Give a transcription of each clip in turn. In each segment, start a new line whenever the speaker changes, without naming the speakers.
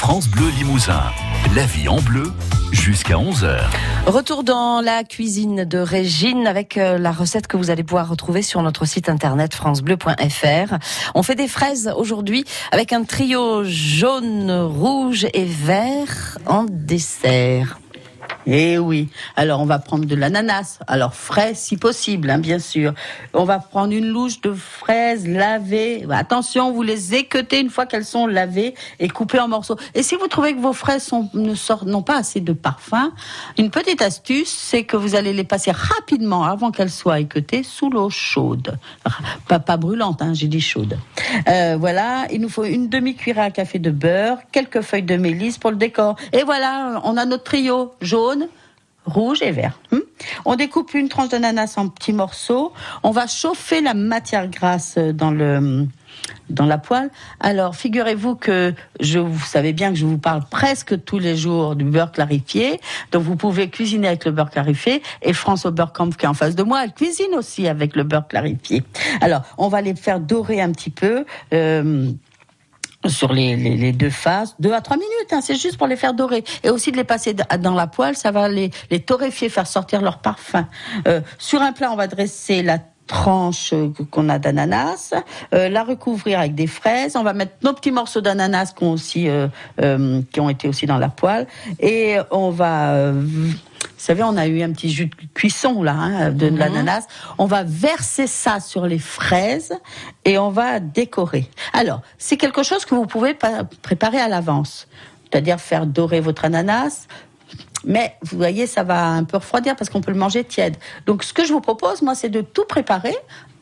France Bleu Limousin. La vie en bleu jusqu'à 11h.
Retour dans la cuisine de Régine avec euh, la recette que vous allez pouvoir retrouver sur notre site internet francebleu.fr. On fait des fraises aujourd'hui avec un trio jaune, rouge et vert en dessert.
Eh oui. Alors on va prendre de l'ananas, alors frais si possible, hein, bien sûr. On va prendre une louche de fraises lavées. Attention, vous les équeutez une fois qu'elles sont lavées et coupées en morceaux. Et si vous trouvez que vos fraises ne sortent, n'ont pas assez de parfum, une petite astuce, c'est que vous allez les passer rapidement avant qu'elles soient équeutées sous l'eau chaude, pas, pas brûlante, hein, j'ai dit chaude. Euh, voilà, il nous faut une demi cuillère à café de beurre, quelques feuilles de mélisse pour le décor. Et voilà, on a notre trio jaune rouge et vert. Hmm on découpe une tranche d'ananas en petits morceaux. On va chauffer la matière grasse dans le dans la poêle. Alors, figurez-vous que je, vous savez bien que je vous parle presque tous les jours du beurre clarifié. Donc, vous pouvez cuisiner avec le beurre clarifié. Et France Oberkampf, qui est en face de moi, elle cuisine aussi avec le beurre clarifié. Alors, on va les faire dorer un petit peu. Euh, sur les, les, les, deux faces, deux à trois minutes, hein, c'est juste pour les faire dorer. Et aussi de les passer dans la poêle, ça va les, les torréfier, faire sortir leur parfum. Euh, sur un plat, on va dresser la tranche euh, qu'on a d'ananas, euh, la recouvrir avec des fraises. On va mettre nos petits morceaux d'ananas qui ont aussi euh, euh qui ont été aussi dans la poêle et on va vous savez, on a eu un petit jus de cuisson là, hein, de, de l'ananas. On va verser ça sur les fraises et on va décorer. Alors, c'est quelque chose que vous pouvez préparer à l'avance, c'est-à-dire faire dorer votre ananas, mais vous voyez, ça va un peu refroidir parce qu'on peut le manger tiède. Donc, ce que je vous propose, moi, c'est de tout préparer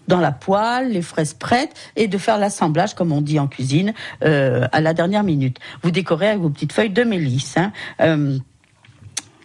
dans la poêle, les fraises prêtes, et de faire l'assemblage, comme on dit en cuisine, euh, à la dernière minute. Vous décorez avec vos petites feuilles de mélisse. Hein. Euh,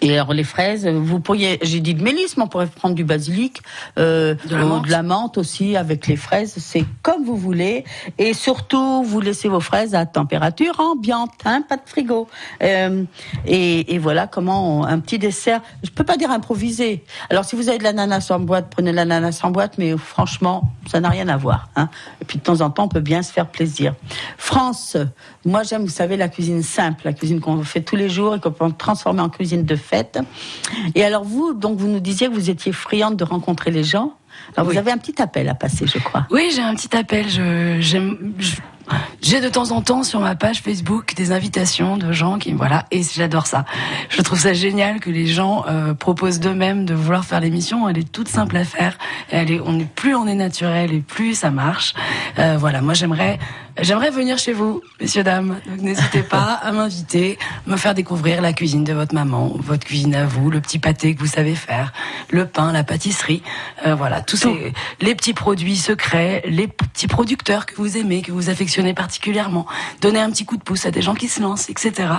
et alors les fraises, vous pourriez, j'ai dit de mélisse, mais on pourrait prendre du basilic, euh,
de, la
de, la menthe aussi avec les fraises. C'est comme vous voulez. Et surtout, vous laissez vos fraises à température ambiante, hein, pas de frigo. Euh, et, et, voilà comment on, un petit dessert. Je peux pas dire improvisé. Alors si vous avez de l'ananas en boîte, prenez l'ananas en boîte, mais franchement, ça n'a rien à voir. Hein. Et puis de temps en temps, on peut bien se faire plaisir. France, moi j'aime, vous savez, la cuisine simple, la cuisine qu'on fait tous les jours et qu'on peut transformer en cuisine de fête fête. Et alors vous, donc vous nous disiez que vous étiez friande de rencontrer les gens. Alors oui. vous avez un petit appel à passer, je crois.
Oui, j'ai un petit appel. Je, j'aime, je, j'ai de temps en temps sur ma page Facebook des invitations de gens qui voilà et j'adore ça. Je trouve ça génial que les gens euh, proposent d'eux-mêmes de vouloir faire l'émission. Elle est toute simple à faire. Elle est, on est plus on est naturel et plus ça marche. Euh, voilà, moi j'aimerais j'aimerais venir chez vous, messieurs dames. Donc n'hésitez pas à m'inviter, me faire découvrir la cuisine de votre maman, votre cuisine à vous, le petit pâté que vous savez faire, le pain, la pâtisserie, euh, voilà tous ces les petits produits secrets, les petits producteurs que vous aimez, que vous affectionnez particulièrement, donner un petit coup de pouce à des gens qui se lancent, etc.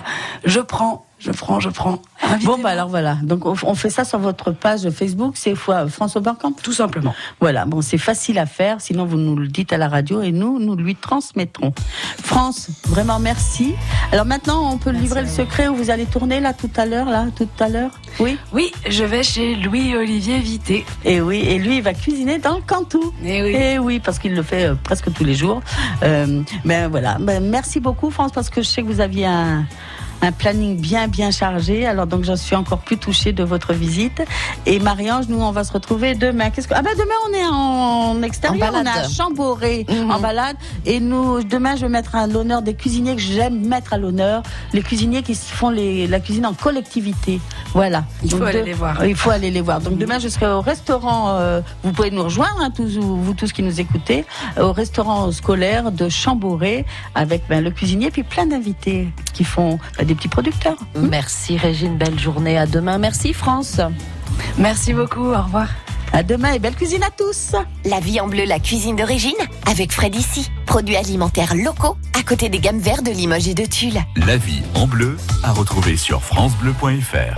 Je prends, je prends, je prends.
Bon, bah alors voilà. Donc on fait ça sur votre page Facebook, c'est François Barcamp?
Tout simplement.
Voilà, bon, c'est facile à faire, sinon vous nous le dites à la radio et nous, nous lui transmettrons. France, vraiment merci. Alors maintenant, on peut merci livrer le secret où vous allez tourner là tout à l'heure, là, tout à l'heure? Oui
Oui, je vais chez Louis-Olivier Vité.
Et oui, et lui, il va cuisiner dans le Cantou.
Et oui.
Et oui, parce qu'il le fait euh, presque tous les jours. Euh, ben voilà, ben, merci beaucoup France, parce que je sais que vous aviez un un planning bien bien chargé. Alors donc je suis encore plus touchée de votre visite. Et Marie-Ange, nous on va se retrouver demain. Qu'est-ce que ah ben demain on est en extérieur,
en
on est à Chamboré
Mhm.
mmh. en balade. Et nous demain je vais mettre à l'honneur des cuisiniers que j'aime mettre à l'honneur, les cuisiniers qui font les, la cuisine en collectivité. Voilà.
Il faut
donc,
aller
de,
les voir.
Il faut aller les voir. Donc demain je serai au restaurant. Euh, vous pouvez nous rejoindre, hein, tous vous tous qui nous écoutez, au restaurant scolaire de Chamboré avec ben, le cuisinier puis plein d'invités qui font ben, des petits producteurs.
Merci Régine, belle journée. À demain. Merci France.
Merci beaucoup. Au revoir.
À demain et belle cuisine à tous.
La vie en bleu, la cuisine de Régine, avec Fred ici. Produits alimentaires locaux, à côté des gammes vertes de Limoges et de Tulle.
La vie en bleu, à retrouver sur FranceBleu.fr.